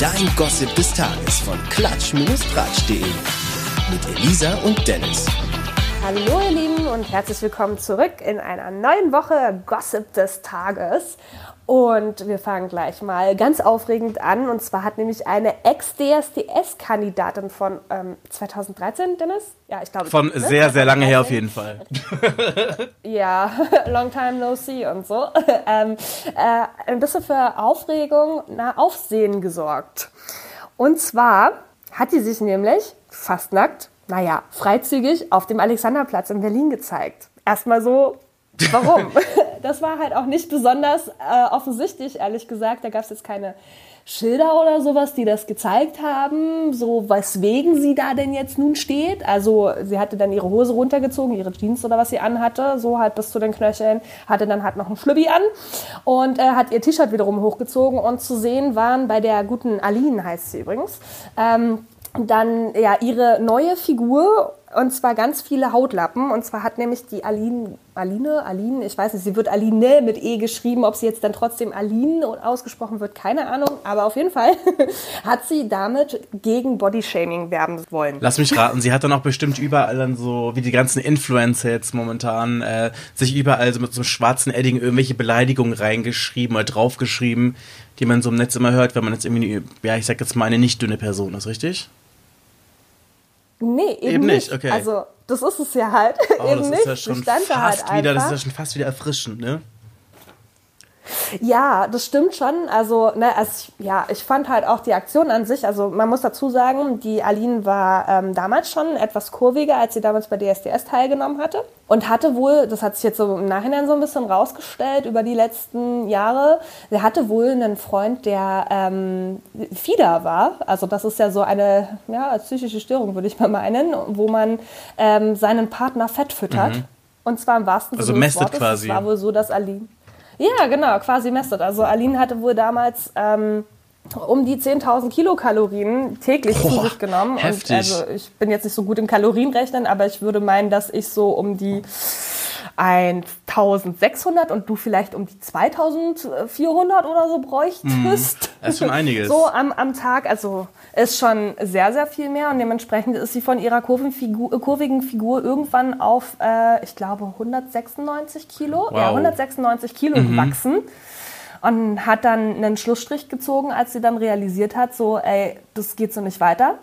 Dein Gossip des Tages von klatsch-tratsch.de. Mit Elisa und Dennis. Hallo ihr Lieben und herzlich willkommen zurück in einer neuen Woche Gossip des Tages. Und wir fangen gleich mal ganz aufregend an. Und zwar hat nämlich eine Ex-DSDS-Kandidatin von ähm, 2013, Dennis? Ja, ich glaube. Von ne? sehr, sehr lange her auf jeden Fall. ja, long time no see und so. ähm, äh, ein bisschen für Aufregung, na, Aufsehen gesorgt. Und zwar hat die sich nämlich fast nackt, naja, freizügig auf dem Alexanderplatz in Berlin gezeigt. Erstmal so Warum? das war halt auch nicht besonders äh, offensichtlich, ehrlich gesagt. Da gab es jetzt keine Schilder oder sowas, die das gezeigt haben, so weswegen sie da denn jetzt nun steht. Also sie hatte dann ihre Hose runtergezogen, ihre Jeans oder was sie anhatte, so halt bis zu den Knöcheln, hatte dann halt noch ein Schlübbi an und äh, hat ihr T-Shirt wiederum hochgezogen und zu sehen waren bei der guten Aline, heißt sie übrigens, ähm, dann ja ihre neue Figur und zwar ganz viele Hautlappen. Und zwar hat nämlich die Aline, Aline, Aline, ich weiß nicht, sie wird Aline mit E geschrieben, ob sie jetzt dann trotzdem Aline ausgesprochen wird, keine Ahnung. Aber auf jeden Fall hat sie damit gegen Bodyshaming werben wollen. Lass mich raten, sie hat dann auch bestimmt überall dann so, wie die ganzen Influencer jetzt momentan, äh, sich überall so mit so einem schwarzen Edding irgendwelche Beleidigungen reingeschrieben oder draufgeschrieben, die man so im Netz immer hört, wenn man jetzt irgendwie, ja, ich sag jetzt mal eine nicht dünne Person ist, richtig? Nee, eben, eben nicht. Okay. Also, das ist es ja halt. Oh, eben das nicht. ist ja schon fast halt wieder, das ist ja schon fast wieder erfrischend, ne? Ja, das stimmt schon. Also, ne, also ich, ja, ich fand halt auch die Aktion an sich, also man muss dazu sagen, die Aline war ähm, damals schon etwas kurviger, als sie damals bei DSDS teilgenommen hatte. Und hatte wohl, das hat sich jetzt so im Nachhinein so ein bisschen rausgestellt über die letzten Jahre, sie hatte wohl einen Freund, der ähm, Fieder war. Also das ist ja so eine ja, psychische Störung, würde ich mal meinen, wo man ähm, seinen Partner fett füttert. Mhm. Und zwar im wahrsten also Sinne des Wortes. Quasi. Es war wohl so, dass Aline ja, genau, quasi mestet. Also Aline hatte wohl damals ähm, um die 10.000 Kilokalorien täglich Boah, zu sich genommen. Heftig. Und also ich bin jetzt nicht so gut im Kalorienrechnen, aber ich würde meinen, dass ich so um die 1600 und du vielleicht um die 2400 oder so bräuchtest. Das ist schon einiges. So am, am Tag, also ist schon sehr, sehr viel mehr und dementsprechend ist sie von ihrer Figur, kurvigen Figur irgendwann auf, äh, ich glaube, 196 Kilo, wow. ja, 196 Kilo mhm. gewachsen und hat dann einen Schlussstrich gezogen, als sie dann realisiert hat, so, ey, das geht so nicht weiter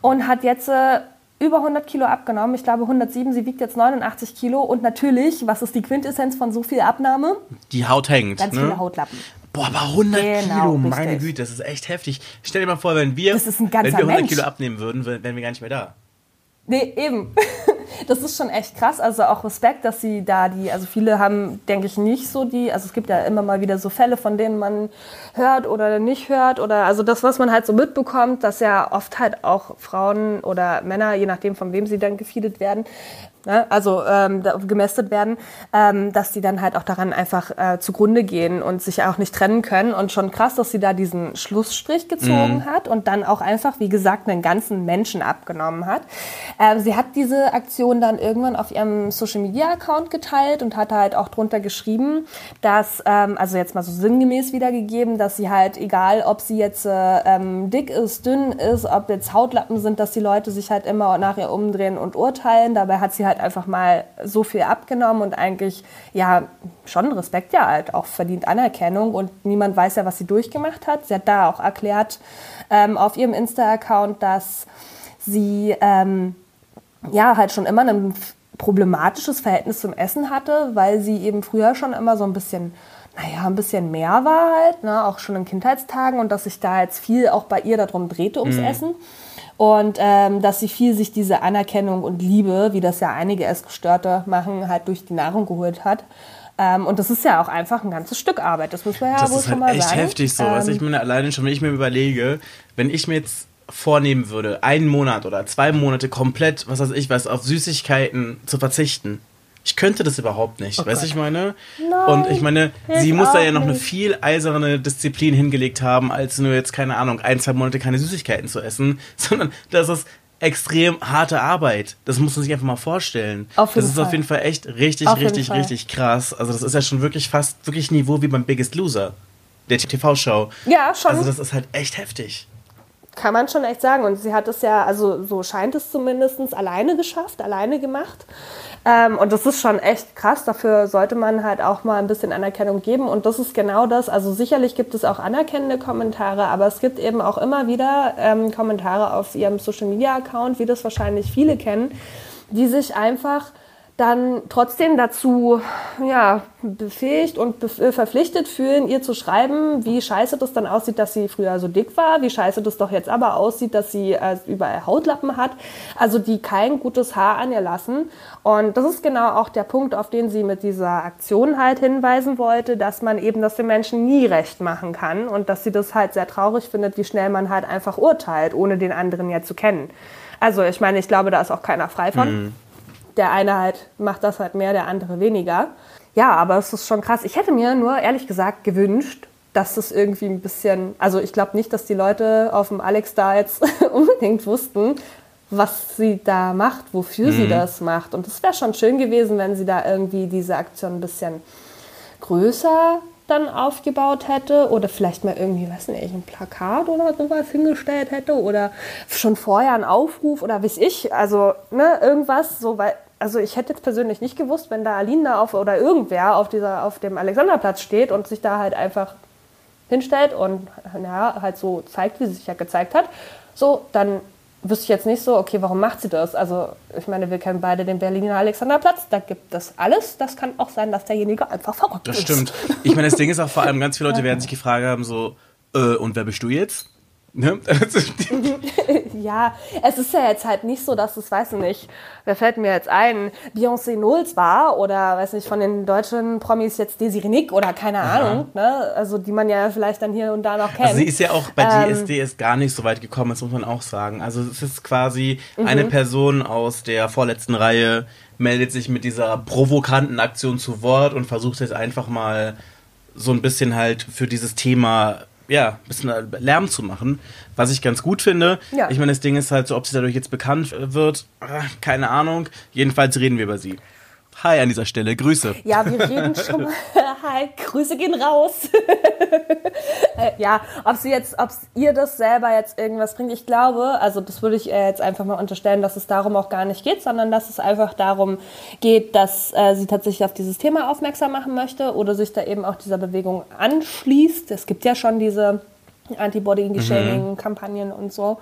und hat jetzt äh, über 100 Kilo abgenommen. Ich glaube 107, sie wiegt jetzt 89 Kilo. Und natürlich, was ist die Quintessenz von so viel Abnahme? Die Haut hängt. Ganz ne? viele Hautlappen. Boah, aber 100 genau, Kilo, meine Güte, das ist echt heftig. Stell dir mal vor, wenn wir, wenn wir 100 Mensch. Kilo abnehmen würden, wären wir gar nicht mehr da. Nee, eben. Das ist schon echt krass. Also auch Respekt, dass sie da die, also viele haben, denke ich, nicht so die, also es gibt ja immer mal wieder so Fälle, von denen man hört oder nicht hört oder also das, was man halt so mitbekommt, dass ja oft halt auch Frauen oder Männer, je nachdem von wem sie dann gefeedet werden, ne, also ähm, gemästet werden, ähm, dass die dann halt auch daran einfach äh, zugrunde gehen und sich auch nicht trennen können. Und schon krass, dass sie da diesen Schlussstrich gezogen mhm. hat und dann auch einfach, wie gesagt, einen ganzen Menschen abgenommen hat. Ähm, sie hat diese Aktion dann irgendwann auf ihrem Social Media Account geteilt und hat halt auch drunter geschrieben, dass, ähm, also jetzt mal so sinngemäß wiedergegeben, dass sie halt, egal ob sie jetzt äh, ähm, dick ist, dünn ist, ob jetzt Hautlappen sind, dass die Leute sich halt immer nachher umdrehen und urteilen. Dabei hat sie halt einfach mal so viel abgenommen und eigentlich ja schon Respekt ja halt auch verdient Anerkennung und niemand weiß ja, was sie durchgemacht hat. Sie hat da auch erklärt ähm, auf ihrem Insta-Account, dass sie ähm, ja halt schon immer ein problematisches Verhältnis zum Essen hatte, weil sie eben früher schon immer so ein bisschen naja, ein bisschen mehr war halt, ne, auch schon in Kindheitstagen und dass sich da jetzt viel auch bei ihr darum drehte ums mhm. Essen. Und ähm, dass sie viel sich diese Anerkennung und Liebe, wie das ja einige Essgestörte machen, halt durch die Nahrung geholt hat. Ähm, und das ist ja auch einfach ein ganzes Stück Arbeit. Das muss man ja das wohl ist schon halt mal echt sagen. heftig so. Ähm, also ich meine, alleine schon, wenn ich mir überlege, wenn ich mir jetzt vornehmen würde, einen Monat oder zwei Monate komplett, was weiß ich was, auf Süßigkeiten zu verzichten, ich könnte das überhaupt nicht, oh weißt du, ich meine? Nein, und ich meine, sie muss da ja noch nicht. eine viel eiserne Disziplin hingelegt haben, als nur jetzt, keine Ahnung, ein, zwei Monate keine Süßigkeiten zu essen, sondern das ist extrem harte Arbeit. Das muss man sich einfach mal vorstellen. Auf jeden das ist Fall. auf jeden Fall echt richtig, auf richtig, richtig krass. Also das ist ja schon wirklich fast wirklich Niveau wie beim Biggest Loser. der TV-Show. Ja, schon. Also das ist halt echt heftig. Kann man schon echt sagen. Und sie hat es ja, also so scheint es zumindest, alleine geschafft, alleine gemacht. Ähm, und das ist schon echt krass. Dafür sollte man halt auch mal ein bisschen Anerkennung geben. Und das ist genau das. Also sicherlich gibt es auch anerkennende Kommentare, aber es gibt eben auch immer wieder ähm, Kommentare auf ihrem Social-Media-Account, wie das wahrscheinlich viele kennen, die sich einfach dann trotzdem dazu ja, befähigt und bef äh, verpflichtet fühlen, ihr zu schreiben, wie scheiße das dann aussieht, dass sie früher so dick war, wie scheiße das doch jetzt aber aussieht, dass sie äh, überall Hautlappen hat, also die kein gutes Haar an ihr lassen. Und das ist genau auch der Punkt, auf den sie mit dieser Aktion halt hinweisen wollte, dass man eben das den Menschen nie recht machen kann und dass sie das halt sehr traurig findet, wie schnell man halt einfach urteilt, ohne den anderen ja zu kennen. Also ich meine, ich glaube, da ist auch keiner frei von. Mhm der eine halt macht das halt mehr, der andere weniger. Ja, aber es ist schon krass. Ich hätte mir nur ehrlich gesagt gewünscht, dass es irgendwie ein bisschen, also ich glaube nicht, dass die Leute auf dem Alex da jetzt unbedingt wussten, was sie da macht, wofür mhm. sie das macht. Und es wäre schon schön gewesen, wenn sie da irgendwie diese Aktion ein bisschen größer dann aufgebaut hätte oder vielleicht mal irgendwie, weiß nicht, ein Plakat oder sowas hingestellt hätte oder schon vorher einen Aufruf oder weiß ich, also ne, irgendwas, so, weil also ich hätte jetzt persönlich nicht gewusst, wenn da Alina auf oder irgendwer auf, dieser, auf dem Alexanderplatz steht und sich da halt einfach hinstellt und ja, halt so zeigt, wie sie sich ja gezeigt hat, so, dann wüsste ich jetzt nicht so, okay, warum macht sie das? Also ich meine, wir kennen beide den Berliner Alexanderplatz, da gibt es alles. Das kann auch sein, dass derjenige einfach verrückt das ist. Das stimmt. Ich meine, das Ding ist auch vor allem, ganz viele Leute werden sich gefragt haben, so, äh, und wer bist du jetzt? Ne? ja, es ist ja jetzt halt nicht so, dass es, weiß ich nicht, wer fällt mir jetzt ein, Beyoncé Knowles war oder, weiß nicht, von den deutschen Promis jetzt Desiree Nick oder keine Aha. Ahnung, ne? also die man ja vielleicht dann hier und da noch kennt. Also sie ist ja auch bei ähm, DSDS gar nicht so weit gekommen, das muss man auch sagen. Also es ist quasi mhm. eine Person aus der vorletzten Reihe, meldet sich mit dieser provokanten Aktion zu Wort und versucht jetzt einfach mal so ein bisschen halt für dieses Thema ja, ein bisschen Lärm zu machen, was ich ganz gut finde. Ja. Ich meine, das Ding ist halt so, ob sie dadurch jetzt bekannt wird, äh, keine Ahnung. Jedenfalls reden wir über sie. Hi an dieser Stelle, Grüße. Ja, wir reden schon mal. Hi, Grüße gehen raus. Äh, ja, ob sie jetzt, ob ihr das selber jetzt irgendwas bringt, ich glaube, also das würde ich jetzt einfach mal unterstellen, dass es darum auch gar nicht geht, sondern dass es einfach darum geht, dass äh, sie tatsächlich auf dieses Thema aufmerksam machen möchte oder sich da eben auch dieser Bewegung anschließt. Es gibt ja schon diese Anti-Body-Shaming-Kampagnen mhm. und so.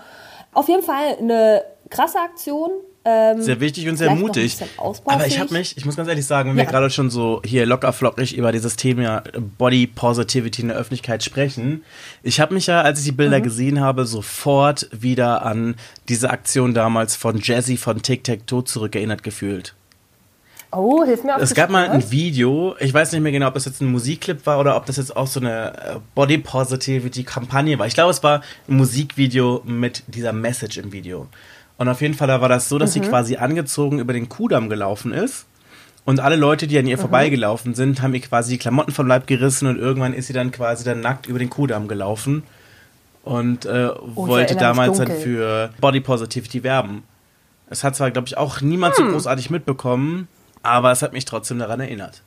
Auf jeden Fall eine krasse Aktion, ähm, sehr wichtig und sehr mutig. Aber ich habe mich, ich muss ganz ehrlich sagen, wenn ja. wir gerade schon so hier locker flockig über dieses Thema Body Positivity in der Öffentlichkeit sprechen, ich habe mich ja, als ich die Bilder mhm. gesehen habe, sofort wieder an diese Aktion damals von Jazzy von Tic Tac Toe zurückerinnert gefühlt. Oh, hilf mir auf Es gab mal ein Video, ich weiß nicht mehr genau, ob das jetzt ein Musikclip war oder ob das jetzt auch so eine äh, Body Positivity Kampagne war. Ich glaube, es war ein Musikvideo mit dieser Message im Video. Und auf jeden Fall da war das so, dass mhm. sie quasi angezogen über den Kudamm gelaufen ist. Und alle Leute, die an ihr mhm. vorbeigelaufen sind, haben ihr quasi die Klamotten vom Leib gerissen und irgendwann ist sie dann quasi dann nackt über den Kudamm gelaufen und äh, oh, wollte damals dann für Body Positivity werben. Es hat zwar, glaube ich, auch niemand hm. so großartig mitbekommen, aber es hat mich trotzdem daran erinnert.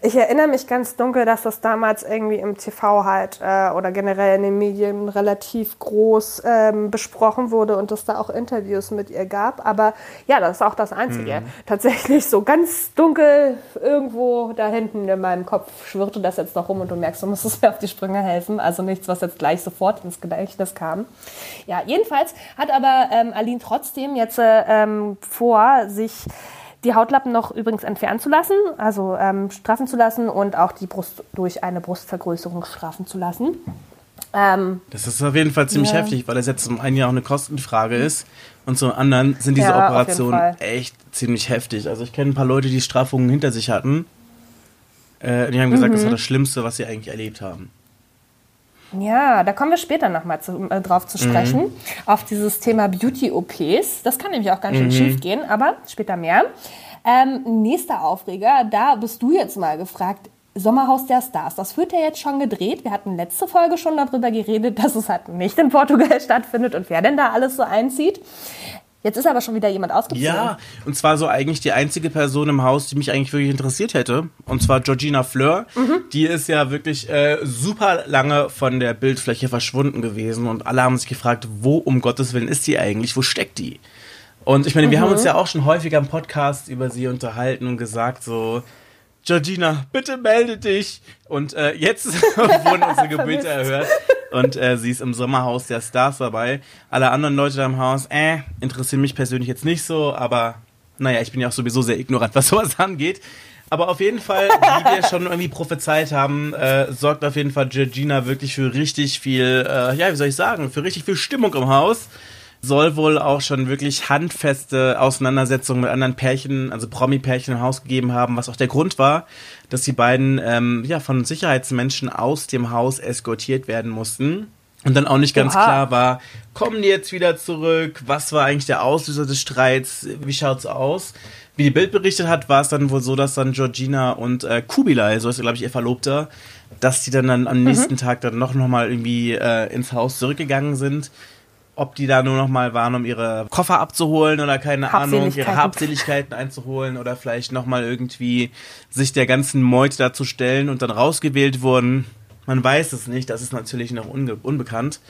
Ich erinnere mich ganz dunkel, dass das damals irgendwie im TV halt äh, oder generell in den Medien relativ groß ähm, besprochen wurde und es da auch Interviews mit ihr gab. Aber ja, das ist auch das Einzige. Mhm. Tatsächlich so ganz dunkel irgendwo da hinten in meinem Kopf schwirrte das jetzt noch rum und du merkst, du musst mir auf die Sprünge helfen. Also nichts, was jetzt gleich sofort ins Gedächtnis kam. Ja, jedenfalls hat aber ähm, Aline trotzdem jetzt äh, ähm, vor, sich die Hautlappen noch übrigens entfernen zu lassen, also ähm, straffen zu lassen und auch die Brust durch eine Brustvergrößerung straffen zu lassen. Ähm, das ist auf jeden Fall ziemlich ja. heftig, weil das jetzt zum einen ja auch eine Kostenfrage ist und zum anderen sind diese ja, Operationen echt ziemlich heftig. Also ich kenne ein paar Leute, die Straffungen hinter sich hatten. Äh, die haben gesagt, mhm. das war das Schlimmste, was sie eigentlich erlebt haben. Ja, da kommen wir später nochmal äh, drauf zu sprechen, mhm. auf dieses Thema Beauty-OPs. Das kann nämlich auch ganz schön mhm. schief gehen, aber später mehr. Ähm, nächster Aufreger, da bist du jetzt mal gefragt. Sommerhaus der Stars, das wird ja jetzt schon gedreht. Wir hatten letzte Folge schon darüber geredet, dass es halt nicht in Portugal stattfindet und wer denn da alles so einzieht. Jetzt ist aber schon wieder jemand ausgezogen. Ja, und zwar so eigentlich die einzige Person im Haus, die mich eigentlich wirklich interessiert hätte. Und zwar Georgina Fleur. Mhm. Die ist ja wirklich äh, super lange von der Bildfläche verschwunden gewesen. Und alle haben sich gefragt, wo um Gottes Willen ist sie eigentlich? Wo steckt die? Und ich meine, wir mhm. haben uns ja auch schon häufiger im Podcast über sie unterhalten und gesagt, so, Georgina, bitte melde dich. Und äh, jetzt wurden unsere Gebete erhört. Und äh, sie ist im Sommerhaus der Stars dabei. Alle anderen Leute da im Haus, äh, interessieren mich persönlich jetzt nicht so, aber naja, ich bin ja auch sowieso sehr ignorant, was sowas angeht. Aber auf jeden Fall, wie wir schon irgendwie prophezeit haben, äh, sorgt auf jeden Fall Georgina wirklich für richtig viel, äh, ja, wie soll ich sagen, für richtig viel Stimmung im Haus soll wohl auch schon wirklich handfeste Auseinandersetzungen mit anderen Pärchen, also Promi-Pärchen im Haus gegeben haben, was auch der Grund war, dass die beiden ähm, ja von Sicherheitsmenschen aus dem Haus eskortiert werden mussten. Und dann auch nicht ganz Oha. klar war, kommen die jetzt wieder zurück? Was war eigentlich der Auslöser des Streits? Wie schaut's aus? Wie die Bild berichtet hat, war es dann wohl so, dass dann Georgina und äh, Kubilai, so ist glaube ich ihr Verlobter, dass die dann, dann am nächsten mhm. Tag dann noch, noch mal irgendwie äh, ins Haus zurückgegangen sind ob die da nur noch mal waren, um ihre Koffer abzuholen oder keine Ahnung, ihre Habseligkeiten einzuholen oder vielleicht noch mal irgendwie sich der ganzen Meute dazu stellen und dann rausgewählt wurden. Man weiß es nicht, das ist natürlich noch unge unbekannt.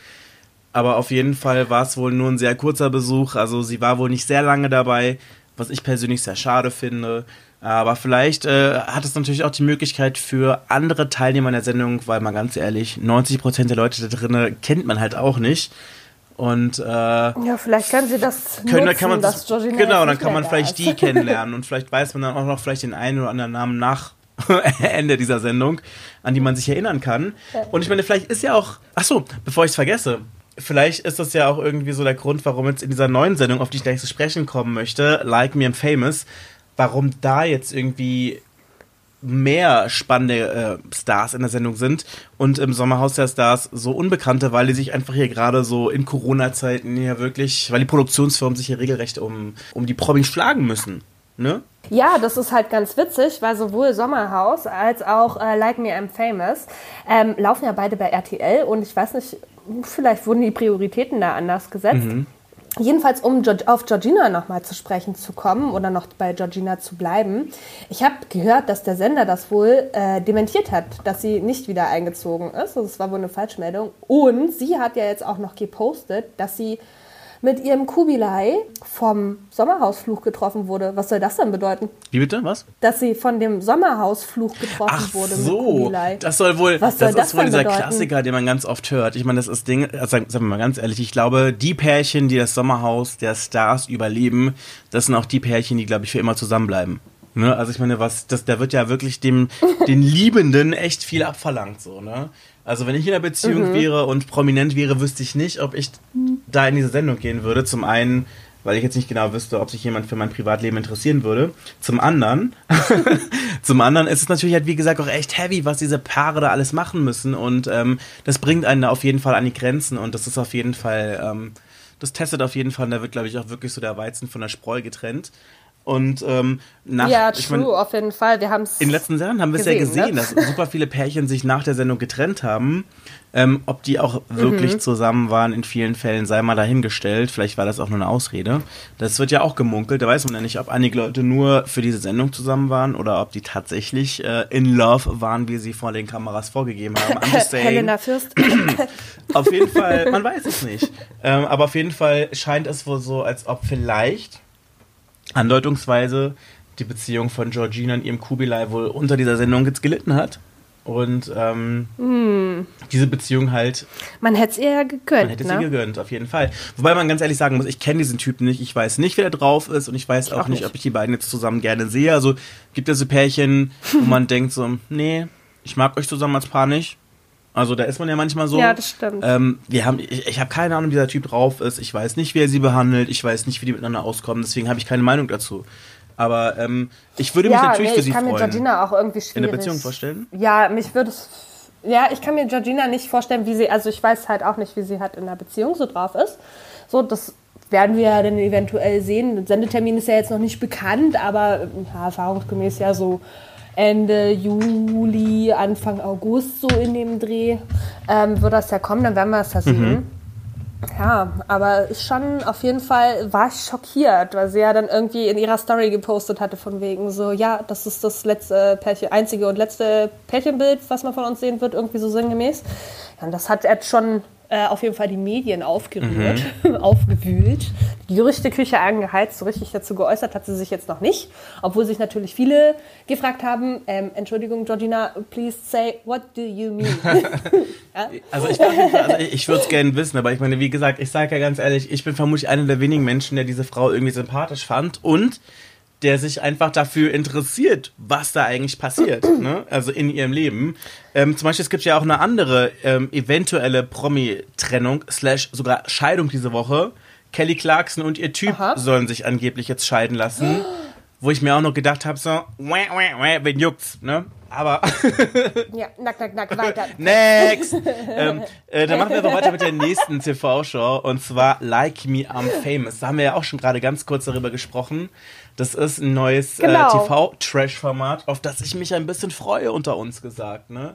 Aber auf jeden Fall war es wohl nur ein sehr kurzer Besuch. Also sie war wohl nicht sehr lange dabei, was ich persönlich sehr schade finde. Aber vielleicht äh, hat es natürlich auch die Möglichkeit für andere Teilnehmer in der Sendung, weil mal ganz ehrlich, 90% der Leute da drinnen kennt man halt auch nicht. Und äh, ja, vielleicht können sie das können, nutzen, kann man das, genau, dann kann man vielleicht die kennenlernen und vielleicht weiß man dann auch noch vielleicht den einen oder anderen Namen nach Ende dieser Sendung, an die man sich erinnern kann. Und ich meine, vielleicht ist ja auch, ach so, bevor ich es vergesse, vielleicht ist das ja auch irgendwie so der Grund, warum jetzt in dieser neuen Sendung, auf die ich gleich zu sprechen kommen möchte, Like Me and Famous, warum da jetzt irgendwie mehr spannende äh, Stars in der Sendung sind und im Sommerhaus der Stars so unbekannte, weil die sich einfach hier gerade so in Corona-Zeiten ja wirklich, weil die Produktionsfirmen sich hier regelrecht um, um die Promis schlagen müssen. Ne? Ja, das ist halt ganz witzig, weil sowohl Sommerhaus als auch äh, Like Me I'm Famous ähm, laufen ja beide bei RTL und ich weiß nicht, vielleicht wurden die Prioritäten da anders gesetzt. Mhm. Jedenfalls, um auf Georgina nochmal zu sprechen zu kommen oder noch bei Georgina zu bleiben. Ich habe gehört, dass der Sender das wohl äh, dementiert hat, dass sie nicht wieder eingezogen ist. Also es war wohl eine Falschmeldung. Und sie hat ja jetzt auch noch gepostet, dass sie mit ihrem Kubilai vom Sommerhausfluch getroffen wurde. Was soll das denn bedeuten? Wie bitte? Was? Dass sie von dem Sommerhausfluch getroffen Ach wurde so. Das soll wohl, Was soll das, das ist wohl dieser bedeuten? Klassiker, den man ganz oft hört. Ich meine, das ist Ding, also sagen wir mal ganz ehrlich, ich glaube, die Pärchen, die das Sommerhaus der Stars überleben, das sind auch die Pärchen, die, glaube ich, für immer zusammenbleiben. Ne? Also ich meine, was, das, da wird ja wirklich dem, den Liebenden echt viel abverlangt, so, ne? Also wenn ich in einer Beziehung mhm. wäre und prominent wäre, wüsste ich nicht, ob ich da in diese Sendung gehen würde. Zum einen, weil ich jetzt nicht genau wüsste, ob sich jemand für mein Privatleben interessieren würde. Zum anderen, zum anderen ist es natürlich halt wie gesagt auch echt heavy, was diese Paare da alles machen müssen und ähm, das bringt einen da auf jeden Fall an die Grenzen und das ist auf jeden Fall, ähm, das testet auf jeden Fall, da wird glaube ich auch wirklich so der Weizen von der Spreu getrennt. Und ähm, nach, ja, true, ich mein, auf jeden Fall. Wir haben in den letzten Jahren haben wir es ja gesehen, ne? dass super viele Pärchen sich nach der Sendung getrennt haben. Ähm, ob die auch wirklich mhm. zusammen waren, in vielen Fällen sei mal dahingestellt. Vielleicht war das auch nur eine Ausrede. Das wird ja auch gemunkelt. Da weiß man ja nicht, ob einige Leute nur für diese Sendung zusammen waren oder ob die tatsächlich äh, in Love waren, wie sie vor den Kameras vorgegeben haben. Helena Fürst. auf jeden Fall, man weiß es nicht. Ähm, aber auf jeden Fall scheint es wohl so, als ob vielleicht andeutungsweise die Beziehung von Georgina und ihrem Kubilai wohl unter dieser Sendung jetzt gelitten hat. Und ähm, mm. diese Beziehung halt. Man hätte es ihr ja gegönnt. Man hätte ne? sie gegönnt, auf jeden Fall. Wobei man ganz ehrlich sagen muss, ich kenne diesen Typen nicht. Ich weiß nicht, wer da drauf ist und ich weiß ich auch, auch nicht, ob ich die beiden jetzt zusammen gerne sehe. Also gibt es so Pärchen, wo man denkt so, nee, ich mag euch zusammen als Paar nicht. Also da ist man ja manchmal so. Ja, das stimmt. Ähm, wir haben, ich, ich habe keine Ahnung, wie dieser Typ drauf ist. Ich weiß nicht, wie er sie behandelt. Ich weiß nicht, wie die miteinander auskommen. Deswegen habe ich keine Meinung dazu. Aber ähm, ich würde mich ja, natürlich nee, für sie freuen. Ich kann mir Georgina auch irgendwie schwierig. In der Beziehung vorstellen? Ja, mich würde es. Ja, ich kann mir Georgina nicht vorstellen, wie sie. Also ich weiß halt auch nicht, wie sie halt in der Beziehung so drauf ist. So, das werden wir ja dann eventuell sehen. Der Sendetermin ist ja jetzt noch nicht bekannt, aber ja, erfahrungsgemäß ja so Ende Juli, Anfang August so in dem Dreh ähm, wird das ja kommen, dann werden wir es ja sehen. Mhm. Ja, aber schon auf jeden Fall war ich schockiert, weil sie ja dann irgendwie in ihrer Story gepostet hatte von wegen so, ja, das ist das letzte Pärchen, einzige und letzte Pärchenbild, was man von uns sehen wird, irgendwie so sinngemäß. Ja, und das hat jetzt schon äh, auf jeden Fall die Medien aufgerührt, mhm. aufgewühlt, die Gerüchteküche angeheizt. So richtig dazu geäußert hat sie sich jetzt noch nicht, obwohl sich natürlich viele gefragt haben, ähm, Entschuldigung, Georgina, please say, what do you mean? ja? Also ich, also ich würde es gerne wissen, aber ich meine, wie gesagt, ich sage ja ganz ehrlich, ich bin vermutlich einer der wenigen Menschen, der diese Frau irgendwie sympathisch fand und der sich einfach dafür interessiert, was da eigentlich passiert, ne? also in ihrem Leben. Ähm, zum Beispiel, es gibt ja auch eine andere ähm, eventuelle Promi-Trennung, slash sogar Scheidung diese Woche. Kelly Clarkson und ihr Typ Aha. sollen sich angeblich jetzt scheiden lassen. Wo ich mir auch noch gedacht habe, so, wah, wah, wah, wen juckt's, ne? Aber. ja, nack, nack, nack, weiter. Next! ähm, äh, dann machen wir aber weiter mit der nächsten TV-Show und zwar Like Me I'm Famous. Da haben wir ja auch schon gerade ganz kurz darüber gesprochen. Das ist ein neues äh, genau. äh, TV-Trash-Format, auf das ich mich ein bisschen freue, unter uns gesagt. Ne?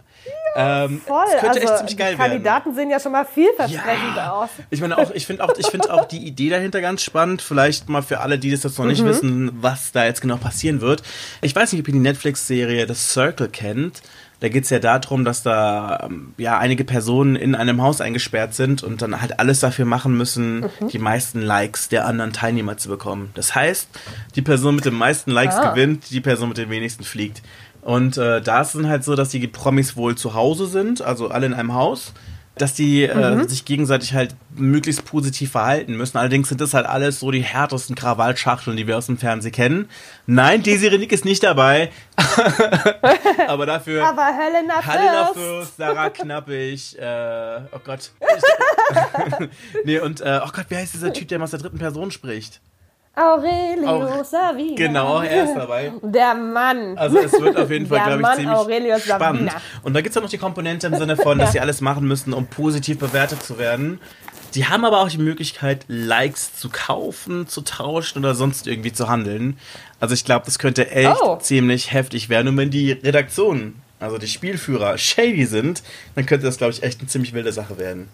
Ja, ähm, voll. Das könnte also, echt ziemlich geil die Kandidaten werden. sehen ja schon mal vielversprechend ja. aus. Ich meine auch, ich finde auch, ich finde auch die Idee dahinter ganz spannend. Vielleicht mal für alle, die das jetzt noch nicht mhm. wissen, was da jetzt genau passieren wird. Ich weiß nicht, ob ihr die Netflix-Serie The Circle kennt. Da geht es ja darum, dass da ähm, ja einige Personen in einem Haus eingesperrt sind und dann halt alles dafür machen müssen, mhm. die meisten Likes der anderen Teilnehmer zu bekommen. Das heißt, die Person mit den meisten Likes ah. gewinnt, die Person mit den wenigsten fliegt. Und äh, da ist es halt so, dass die Promis wohl zu Hause sind, also alle in einem Haus dass die äh, mhm. äh, sich gegenseitig halt möglichst positiv verhalten müssen. Allerdings sind das halt alles so die härtesten Krawallschachteln, die wir aus dem Fernsehen kennen. Nein, Desiree Nick ist nicht dabei. Aber dafür Aber Helena, Helena Fürst, Sarah Knappig, äh, oh Gott. nee, und äh, oh Gott, wie heißt dieser Typ, der aus der dritten Person spricht? Aurelio Aure Savina. Genau, er ist dabei. Der Mann. Also es wird auf jeden Fall, glaube ich, ziemlich Aurelio spannend. Savina. Und da gibt es ja noch die Komponente im Sinne von, dass sie alles machen müssen, um positiv bewertet zu werden. Die haben aber auch die Möglichkeit, Likes zu kaufen, zu tauschen oder sonst irgendwie zu handeln. Also ich glaube, das könnte echt oh. ziemlich heftig werden. Und wenn die Redaktionen, also die Spielführer, shady sind, dann könnte das, glaube ich, echt eine ziemlich wilde Sache werden.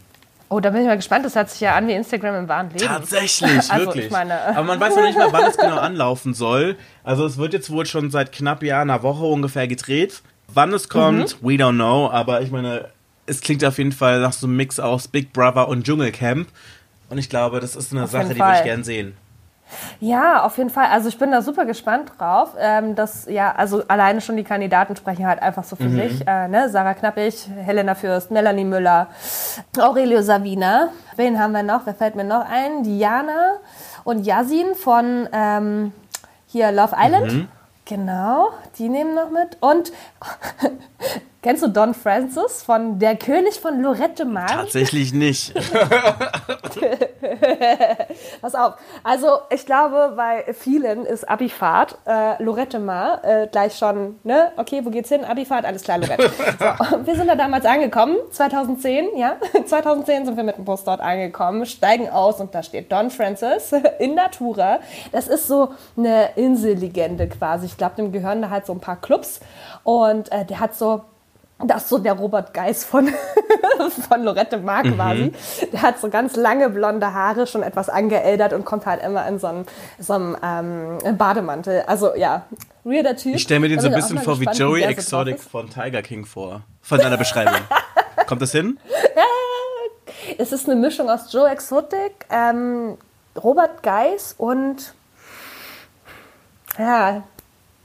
Oh, da bin ich mal gespannt. Das hört sich ja an wie Instagram im wahren Leben. Tatsächlich, also, wirklich. Meine, Aber man weiß noch nicht mal, wann es genau anlaufen soll. Also es wird jetzt wohl schon seit knapp ja einer Woche ungefähr gedreht. Wann es kommt, mhm. we don't know. Aber ich meine, es klingt auf jeden Fall nach so einem Mix aus Big Brother und Dschungelcamp. Und ich glaube, das ist eine auf Sache, die würde ich gern sehen. Ja, auf jeden Fall. Also ich bin da super gespannt drauf. Ähm, dass, ja, also alleine schon die Kandidaten sprechen halt einfach so für mhm. sich. Äh, ne? Sarah Knappig, Helena Fürst, Melanie Müller, Aurelio Savina. Wen haben wir noch? Wer fällt mir noch ein? Diana und Yasin von ähm, hier Love Island. Mhm. Genau, die nehmen noch mit. Und Kennst du Don Francis von Der König von Lorette Mar? Tatsächlich nicht. Pass auf. Also ich glaube, bei vielen ist Abifahrt, äh, Lorette Mar, äh, gleich schon, ne? Okay, wo geht's hin? Abifahrt, alles klar, Lorette. So, wir sind da damals angekommen, 2010, ja? 2010 sind wir mit dem Bus dort angekommen, steigen aus und da steht Don Francis in Natura. Das ist so eine Insellegende quasi. Ich glaube, dem gehören da halt so ein paar Clubs und äh, der hat so das ist so der Robert Geis von, von Lorette Mar mhm. quasi. Der hat so ganz lange blonde Haare, schon etwas angeäldert und kommt halt immer in so einem, so einem ähm, Bademantel. Also ja, weirder Typ. Ich stelle mir den so ein bisschen vor wie Joey Exotic von Tiger King vor. Von deiner Beschreibung. kommt das hin? es ist eine Mischung aus Joe Exotic, ähm, Robert Geis und ja,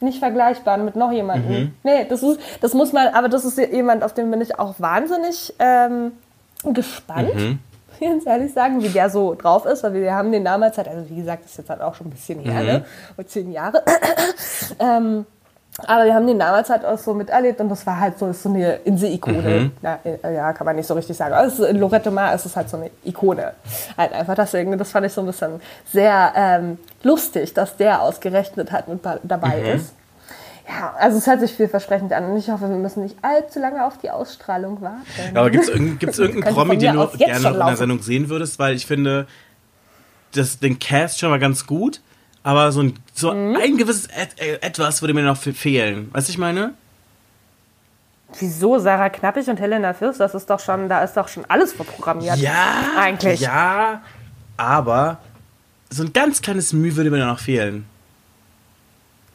nicht vergleichbar mit noch jemandem. Mhm. Nee, das, ist, das muss man, aber das ist jemand, auf den bin ich auch wahnsinnig ähm, gespannt. Mhm. Ganz ehrlich sagen, wie der so drauf ist, weil wir haben den damals halt, also wie gesagt, das ist jetzt halt auch schon ein bisschen her, mhm. ne? zehn Jahre. ähm, aber wir haben den damals halt auch so miterlebt und das war halt so, so eine Insel-Ikone. Mhm. Ja, äh, ja, kann man nicht so richtig sagen. Also in Lorette Mar ist es halt so eine Ikone. Halt einfach deswegen, das fand ich so ein bisschen sehr ähm, lustig, dass der ausgerechnet halt mit dabei mhm. ist. Ja, also es hört sich vielversprechend an und ich hoffe, wir müssen nicht allzu lange auf die Ausstrahlung warten. Ja, aber gibt es irgendeinen Promi, den du gerne in der Sendung sehen würdest? Weil ich finde, das, den Cast schon mal ganz gut, aber so ein, so mhm. ein gewisses Et äh, Etwas würde mir noch fehlen. Weißt du, ich meine? Wieso Sarah Knappig und Helena Fürst? Das ist doch schon, da ist doch schon alles vorprogrammiert. Ja, Eigentlich. Ja, aber so ein ganz kleines Mühe würde mir noch fehlen.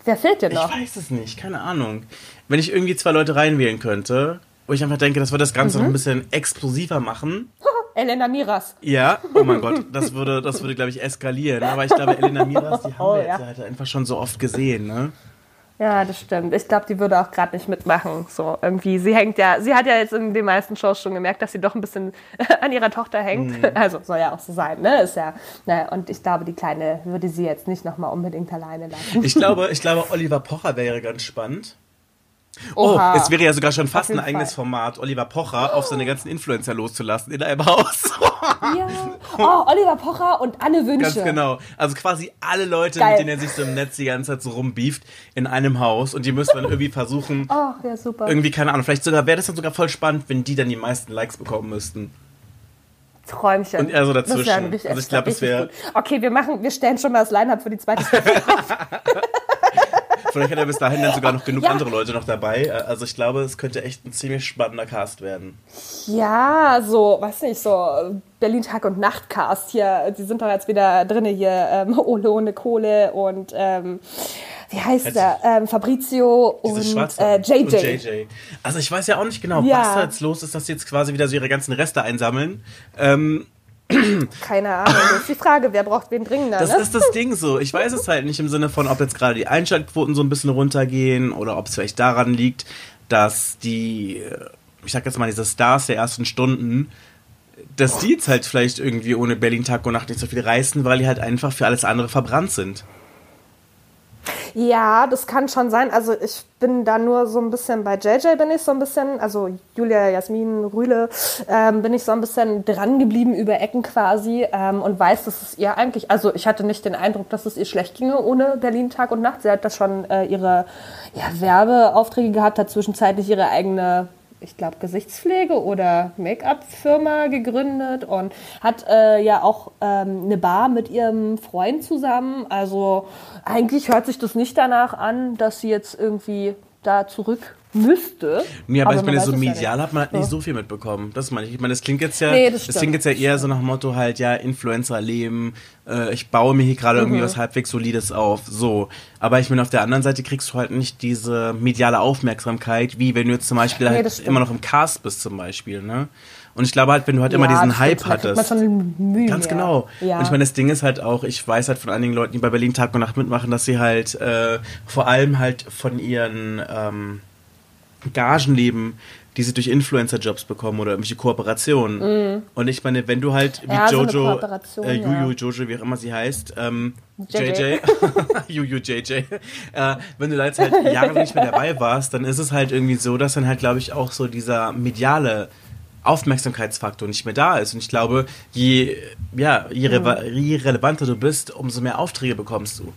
Wer fehlt dir noch? Ich weiß es nicht, keine Ahnung. Wenn ich irgendwie zwei Leute reinwählen könnte, wo ich einfach denke, das würde das Ganze noch ein bisschen explosiver machen. Elena Miras. Ja, oh mein Gott, das würde, das würde, glaube ich, eskalieren. Aber ich glaube, Elena Miras, die haben Oh, wir ja. jetzt halt einfach schon so oft gesehen, ne? Ja, das stimmt. Ich glaube, die würde auch gerade nicht mitmachen. So irgendwie. Sie hängt ja, sie hat ja jetzt in den meisten Shows schon gemerkt, dass sie doch ein bisschen an ihrer Tochter hängt. Mhm. Also soll ja auch so sein, ne? Ist ja. Ne? Und ich glaube, die Kleine würde sie jetzt nicht nochmal unbedingt alleine lassen. Ich glaube, ich glaube, Oliver Pocher wäre ganz spannend. Oh, Oha. es wäre ja sogar schon fast Auf ein eigenes Fall. Format, Oliver Pocher auf seine ganzen Influencer loszulassen in einem Haus. Ja. Oh, Oliver Pocher und Anne Wünsche. Ganz genau. Also quasi alle Leute, Geil. mit denen er sich so im Netz die ganze Zeit so rumbieft, in einem Haus und die müssen dann irgendwie versuchen, Oh, ja, super. irgendwie, keine Ahnung, vielleicht sogar wäre das dann sogar voll spannend, wenn die dann die meisten Likes bekommen müssten. Träumchen. Und er so dazwischen. richtig- Also ich glaub, das richtig wär- gut. Okay, wir machen, wir stellen schon mal das Line-Up für die zweite Staffel. Vielleicht hat er bis dahin dann sogar noch genug Ja. andere Leute noch dabei. Also ich glaube, es könnte echt ein ziemlich spannender Cast werden. Ja, so, weiß nicht, so Berlin Tag und Nacht Cast hier. Die sind doch jetzt wieder drinne hier. Ähm, Ole ohne Kohle und ähm, wie heißt Jetzt- der? Ähm, Fabrizio und äh, JJ. und JJ. Also ich weiß ja auch nicht genau, Ja. was da jetzt los ist, dass sie jetzt quasi wieder so ihre ganzen Reste einsammeln. Ähm, Keine Ahnung. Das ist die Frage, wer braucht wen dringender, Das ne? ist das Ding so. Ich weiß es halt nicht im Sinne von, ob jetzt gerade die Einschaltquoten so ein bisschen runtergehen oder ob es vielleicht daran liegt, dass die, äh, ich sag jetzt mal, diese Stars der ersten Stunden, dass die jetzt halt vielleicht irgendwie ohne Berlin Tag und Nacht nicht so viel reißen, weil die halt einfach für alles andere verbrannt sind. Ja, das kann schon sein. Also ich bin da nur so ein bisschen bei JJ bin ich so ein bisschen, also Julia Jasmin Rühle, ähm, bin ich so ein bisschen dran geblieben über Ecken quasi ähm, und weiß, dass es ihr eigentlich, also ich hatte nicht den Eindruck, dass es ihr schlecht ginge ohne Berlin Tag und Nacht. Sie hat da schon äh, ihre ja, Werbeaufträge gehabt, hat zwischenzeitlich ihre eigene ich glaube, Gesichtspflege oder Make-up-Firma gegründet und hat äh, ja auch ähm, eine Bar mit ihrem Freund zusammen. Also eigentlich hört sich das nicht danach an, dass sie jetzt irgendwie da zurück müsste. Ja, aber, ich man meine, so ja medial nicht. hat man halt nicht so viel mitbekommen. Das meine ich. Ich meine, das klingt jetzt ja, Nee, das das, klingt jetzt ja eher so nach dem Motto halt, ja, Influencer-Leben, äh, ich baue mir hier gerade irgendwie Mhm. was halbwegs Solides auf, so. Aber ich meine, auf der anderen Seite kriegst du halt nicht diese mediale Aufmerksamkeit, wie wenn du jetzt zum Beispiel Nee, halt immer noch im Cast bist zum Beispiel, ne? Und ich glaube halt, wenn du halt immer Ja, diesen das Hype stimmt, hattest. Man schon Mühe Ganz mehr. genau. Ja. Und ich meine, das Ding ist halt auch, ich weiß halt von einigen Leuten, die bei Berlin Tag und Nacht mitmachen, dass sie halt äh, vor allem halt von ihren ähm, Gagen leben, die sie durch Influencer-Jobs bekommen oder irgendwelche Kooperationen. Und ich meine, wenn du halt wie. Ja, so Jojo, Kooperation, äh, ja. Juju, Jojo, wie auch immer sie heißt, ähm, JJ. JJ, Juju, JJ, äh, wenn du da jetzt halt jahrelang nicht mehr dabei warst, dann ist es halt irgendwie so, dass dann halt, glaube ich, auch so dieser mediale Aufmerksamkeitsfaktor nicht mehr da ist. Und ich glaube, je, ja, je, reva- je relevanter du bist, umso mehr Aufträge bekommst du.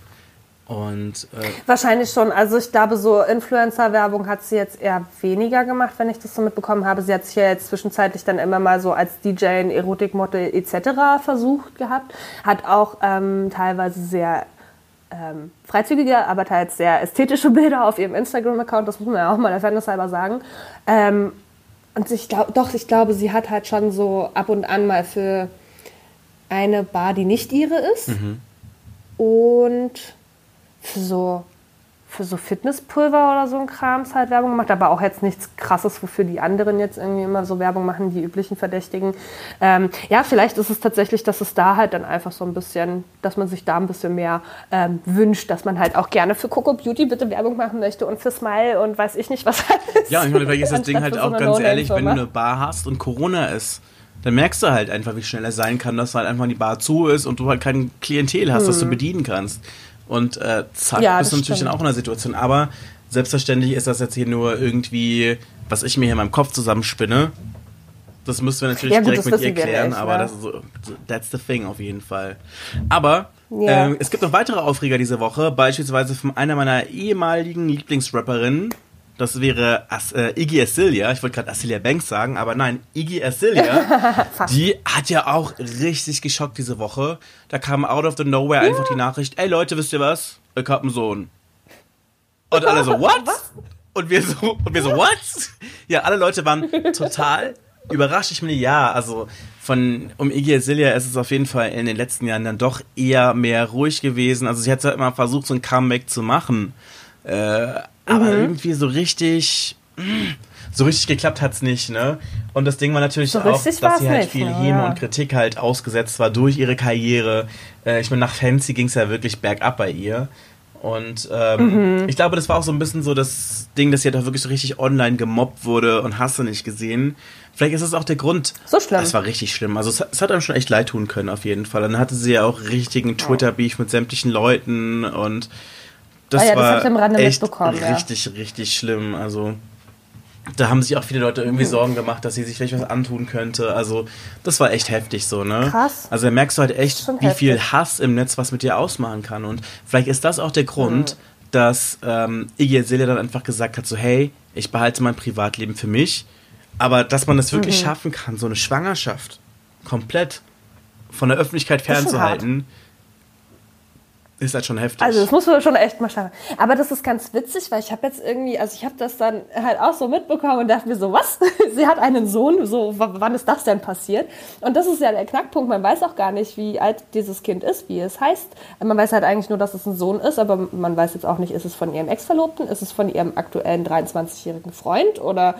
Und äh, Wahrscheinlich schon. Also ich glaube, so Influencer-Werbung hat sie jetzt eher weniger gemacht, wenn ich das so mitbekommen habe. Sie hat sich ja jetzt zwischenzeitlich dann immer mal so als DJ, Erotikmodel etc. versucht gehabt. Hat auch ähm, teilweise sehr ähm, freizügige, aber teils sehr ästhetische Bilder auf ihrem Instagram-Account. Das muss man ja auch mal der Fairness halber sagen. Ähm, und ich glaube, doch, ich glaube, sie hat halt schon so ab und an mal für eine Bar, die nicht ihre ist. Und für so, für so Fitnesspulver oder so ein Krams halt Werbung gemacht, aber auch jetzt nichts krasses, wofür die anderen jetzt irgendwie immer so Werbung machen, die üblichen Verdächtigen. Ähm, ja, vielleicht ist es tatsächlich, dass es da halt dann einfach so ein bisschen, dass man sich da ein bisschen mehr ähm, wünscht, dass man halt auch gerne für Coco Beauty bitte Werbung machen möchte und für Smile und weiß ich nicht was alles. ja, und ich meine, vielleicht ist das Ding halt so auch ganz ehrlich, wenn du eine Bar hast und Corona ist, dann merkst du halt einfach, wie schnell es sein kann, dass halt einfach die Bar zu ist und du halt kein Klientel hast, das du bedienen kannst. Und äh, zack. Ja, bist du natürlich stimmt. dann auch in einer Situation. Aber selbstverständlich ist das jetzt hier nur irgendwie, was ich mir hier in meinem Kopf zusammenspinne. Das müssen wir natürlich Ja, gut, direkt mit ihr klären, nicht, aber ne? das ist so, that's the thing auf jeden Fall. Aber Ja. ähm, es gibt noch weitere Aufreger diese Woche, beispielsweise von einer meiner ehemaligen Lieblingsrapperinnen. Das wäre As äh, Iggy Azalea. Ich wollte gerade Azalea Banks sagen, aber nein, Iggy Azalea. die hat ja auch richtig geschockt diese Woche. Da kam out of the nowhere einfach die Nachricht, ey Leute, wisst ihr was? Ich hab einen Sohn. Und alle so, what? Und wir so, und wir so, what? Ja, alle Leute waren total überrascht. Ich meine, ja, also von um Iggy Azalea ist es auf jeden Fall in den letzten Jahren dann doch eher mehr ruhig gewesen. Also sie hat zwar immer versucht, so ein Comeback zu machen, äh, aber Mhm. irgendwie so richtig, so richtig geklappt hat's nicht, ne? Und das Ding war natürlich So auch, dass sie halt nicht, viel ne? Häme Ja. und Kritik halt ausgesetzt war durch ihre Karriere. Äh, ich meine, nach Fancy ging's ja wirklich bergab bei ihr. Und ähm, Mhm. ich glaube, das war auch so ein bisschen so das Ding, dass sie halt auch wirklich so richtig online gemobbt wurde und hast du nicht gesehen. Vielleicht ist das auch der Grund. So schlimm. Das war richtig schlimm. Also es, es hat einem schon echt leid tun können, auf jeden Fall. Dann hatte sie ja auch richtigen Twitter-Beef mit sämtlichen Leuten und das Ah ja, das war ich am Rande echt mitbekommen, ja. richtig, richtig schlimm. Also da haben sich auch viele Leute irgendwie Sorgen gemacht, dass sie sich vielleicht was antun könnte. Also das war echt heftig so, ne? Krass. Also da merkst du halt echt, wie viel heftig. Hass im Netz was mit dir ausmachen kann. Und vielleicht ist das auch der Grund, dass ähm, Iggy Azalea dann einfach gesagt hat, so hey, ich behalte mein Privatleben für mich. Aber dass man es wirklich Mhm. schaffen kann, so eine Schwangerschaft komplett von der Öffentlichkeit fernzuhalten, ist halt schon heftig. Also das muss man schon echt mal schauen. Aber das ist ganz witzig, weil ich habe jetzt irgendwie, also ich habe das dann halt auch so mitbekommen und dachte mir so, was? Sie hat einen Sohn, so wann ist das denn passiert? Und das ist ja der Knackpunkt, man weiß auch gar nicht, wie alt dieses Kind ist, wie es heißt. Man weiß halt eigentlich nur, dass es ein Sohn ist, aber man weiß jetzt auch nicht, ist es von ihrem Ex-Verlobten, ist es von ihrem aktuellen 23-jährigen Freund oder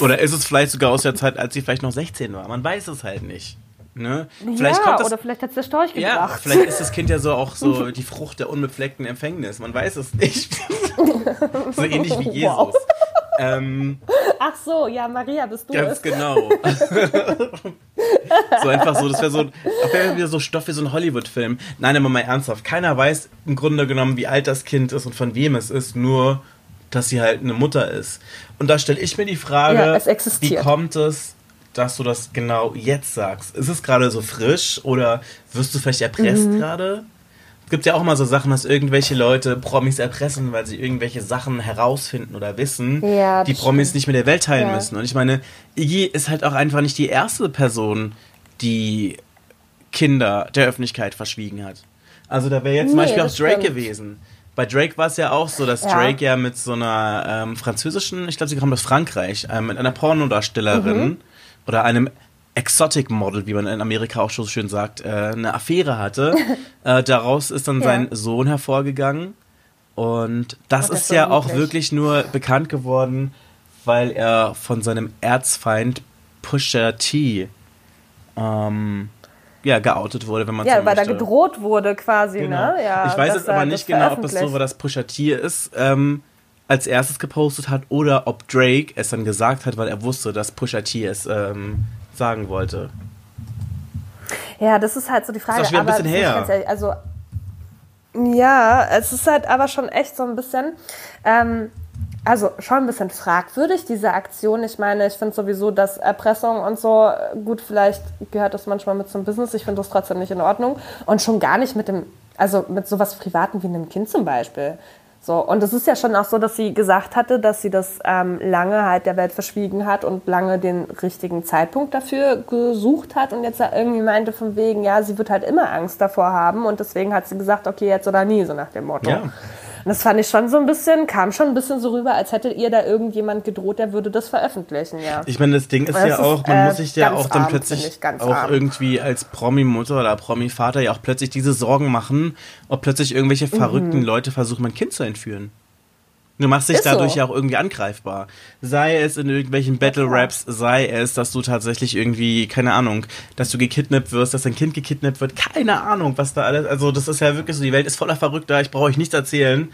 Oder ist es vielleicht sogar aus der Zeit, als sie vielleicht noch 16 war? Man weiß es halt nicht. Ne? Vielleicht ja, kommt das, oder vielleicht hat es der Storch Ja, gebracht. vielleicht ist das Kind ja so auch so die Frucht der unbefleckten Empfängnis. Man weiß es nicht. so ähnlich wie Jesus. Wow. Ähm, Ach so, ja, Maria, bist du ganz es? genau. so einfach so, das wäre so, das wäre wieder so Stoff wie so ein Hollywood-Film. Nein, aber mal ernsthaft. Keiner weiß im Grunde genommen, wie alt das Kind ist und von wem es ist, nur, dass sie halt eine Mutter ist. Und da stelle ich mir die Frage, Ja, wie kommt es, dass du das genau jetzt sagst? Ist es gerade so frisch oder wirst du vielleicht erpresst Mhm. gerade? Es gibt ja auch mal so Sachen, dass irgendwelche Leute Promis erpressen, weil sie irgendwelche Sachen herausfinden oder wissen, Ja, die Promis stimmt. nicht mit der Welt teilen Ja. müssen. Und ich meine, Iggy ist halt auch einfach nicht die erste Person, die Kinder der Öffentlichkeit verschwiegen hat. Also da wäre jetzt zum Nee, Beispiel auch Drake stimmt. gewesen. Bei Drake war es ja auch so, dass Ja. Drake ja mit so einer ähm, französischen, ich glaube, sie kommt aus Frankreich, ähm, mit einer Pornodarstellerin Mhm. Oder einem Exotic Model, wie man in Amerika auch schon so schön sagt, äh, eine Affäre hatte. äh, daraus ist dann Ja. sein Sohn hervorgegangen. Und das Oh, das ist ja auch wirklich nur bekannt geworden, weil er von seinem Erzfeind Pusha T ähm, ja, geoutet wurde, wenn man Ja, so weil da möchte. gedroht wurde quasi, Genau. ne? Ja, ich weiß jetzt aber er nicht genau, ob es so war, dass Pusha T ist, ähm, als erstes gepostet hat oder ob Drake es dann gesagt hat, weil er wusste, dass Pusha T es ähm, sagen wollte. Ja, das ist halt so die Frage. Ist auch schon wieder ein aber bisschen das her. ehrlich, also ja, es ist halt aber schon echt so ein bisschen, ähm, also schon ein bisschen fragwürdig, diese Aktion. Ich meine, ich finde sowieso, dass Erpressung und so, gut, vielleicht gehört das manchmal mit zum Business. Ich finde das trotzdem nicht in Ordnung. Und schon gar nicht mit dem, also mit sowas Privaten wie einem Kind zum Beispiel. So, und es ist ja schon auch so, dass sie gesagt hatte, dass sie das ähm, lange halt der Welt verschwiegen hat und lange den richtigen Zeitpunkt dafür gesucht hat und jetzt irgendwie meinte von wegen, ja, sie wird halt immer Angst davor haben und deswegen hat sie gesagt, okay, jetzt oder nie, so nach dem Motto. Ja. Das fand ich schon so ein bisschen, kam schon ein bisschen so rüber, als hätte ihr da irgendjemand gedroht, der würde das veröffentlichen, ja. Ich meine, das Ding ist Das ja ist, auch, man äh, muss sich ja auch dann arm, plötzlich auch arm. irgendwie als Promi-Mutter oder Promi-Vater ja auch plötzlich diese Sorgen machen, ob plötzlich irgendwelche Mhm. verrückten Leute versuchen, mein Kind zu entführen. Du machst dich Ist so. dadurch ja auch irgendwie angreifbar. Sei es in irgendwelchen Battle-Raps, sei es, dass du tatsächlich irgendwie, keine Ahnung, dass du gekidnappt wirst, dass dein Kind gekidnappt wird, keine Ahnung, was da alles, also das ist ja wirklich so, die Welt ist voller Verrückter, ich brauche euch nichts erzählen.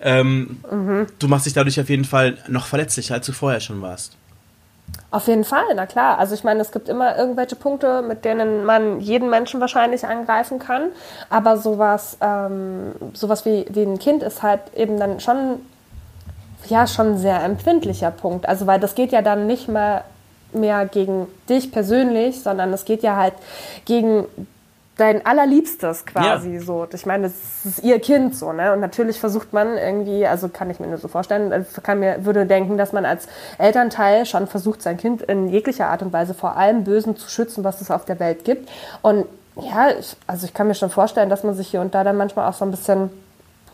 Ähm, Mhm. Du machst dich dadurch auf jeden Fall noch verletzlicher, als du vorher schon warst. Auf jeden Fall, na klar. Also ich meine, es gibt immer irgendwelche Punkte, mit denen man jeden Menschen wahrscheinlich angreifen kann. Aber sowas, ähm, sowas wie, wie ein Kind ist halt eben dann schon, ja, schon ein sehr empfindlicher Punkt. Also weil das geht ja dann nicht mal mehr gegen dich persönlich, sondern es geht ja halt gegen dein allerliebstes quasi Ja. so. Ich meine, das ist ihr Kind so, ne? Und natürlich versucht man irgendwie, also kann ich mir nur so vorstellen, äh, kann mir würde denken, dass man als Elternteil schon versucht, sein Kind in jeglicher Art und Weise vor allem Bösen zu schützen, was es auf der Welt gibt. Und ja, ich, also ich kann mir schon vorstellen, dass man sich hier und da dann manchmal auch so ein bisschen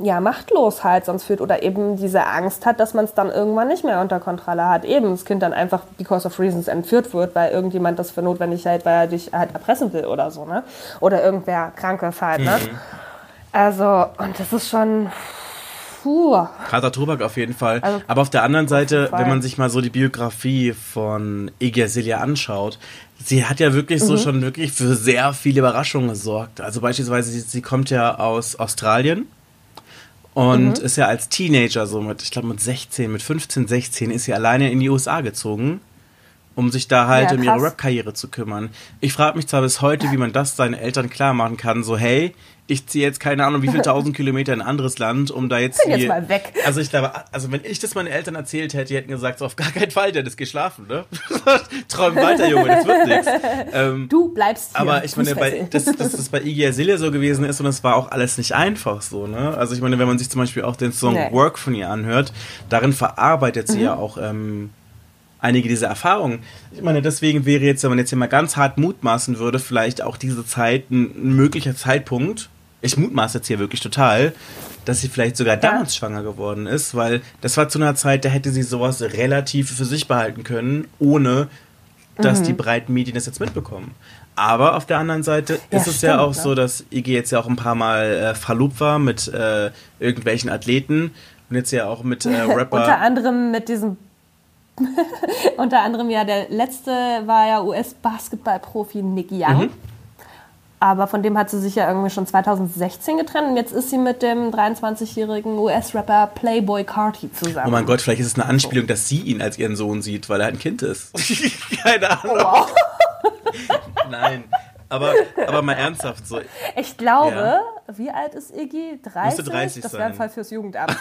ja, Machtlosheit sonst führt oder eben diese Angst hat, dass man es dann irgendwann nicht mehr unter Kontrolle hat. Eben das Kind dann einfach because of reasons entführt wird, weil irgendjemand das für notwendig hält, weil er dich halt erpressen will oder so, ne? Oder irgendwer krank ist halt, ne? Mhm. Also, und das ist schon, puh. Harter Tobak auf jeden Fall. Also, Aber auf der anderen Seite, wenn man sich mal so die Biografie von Iggy Azalea anschaut, sie hat ja wirklich so schon wirklich für sehr viele Überraschungen gesorgt. Also beispielsweise, sie, sie kommt ja aus Australien und ist ja als Teenager so mit, ich glaube mit 16, mit 15, 16 ist sie alleine in die USA gezogen, um sich da halt Ja, um ihre. Rap-Karriere zu kümmern. Ich frage mich zwar bis heute, wie man das seinen Eltern klar machen kann, so hey, ich ziehe jetzt keine Ahnung wie viel tausend Kilometer in ein anderes Land, um da jetzt Bin jetzt hier, mal weg. also ich glaube, also wenn ich das meinen Eltern erzählt hätte, die hätten gesagt, so auf gar keinen Fall, der ist geschlafen, ne? Träum weiter, Junge, das wird nichts. Ähm, Du bleibst hier. aber ich meine, bei, dass, dass das bei Iggy Azalea so gewesen ist und es war auch alles nicht einfach so, ne? Also ich meine, wenn man sich zum Beispiel auch den Song Nee. Work von ihr anhört, darin verarbeitet sie ja auch ähm, einige dieser Erfahrungen. Ich meine, deswegen wäre jetzt, wenn man jetzt hier mal ganz hart mutmaßen würde, vielleicht auch diese Zeit ein, möglicher Zeitpunkt, ich mutmaße jetzt hier wirklich total, dass sie vielleicht sogar damals schwanger geworden ist, weil das war zu einer Zeit, da hätte sie sowas relativ für sich behalten können, ohne dass die breiten Medien das jetzt mitbekommen. Aber auf der anderen Seite Ja, ist es ja stimmt, auch ne? so, dass Iggy jetzt ja auch ein paar Mal äh, verlobt war mit äh, irgendwelchen Athleten und jetzt ja auch mit äh, Rapper. Unter anderem mit diesem. unter anderem ja, der letzte war ja US-Basketballprofi Nick Young. Mhm. Aber von dem hat sie sich ja irgendwie schon 2016 getrennt und jetzt ist sie mit dem 23-jährigen US-Rapper Playboy Carti zusammen. Oh mein Gott, vielleicht ist es eine Anspielung, dass sie ihn als ihren Sohn sieht, weil er ein Kind ist. Keine Ahnung. Wow. Nein. Aber, aber mal ernsthaft so. Ich glaube, Ja. wie alt ist Iggy? 30? Müsste 30 das wäre ein. Fall fürs Jugendamt.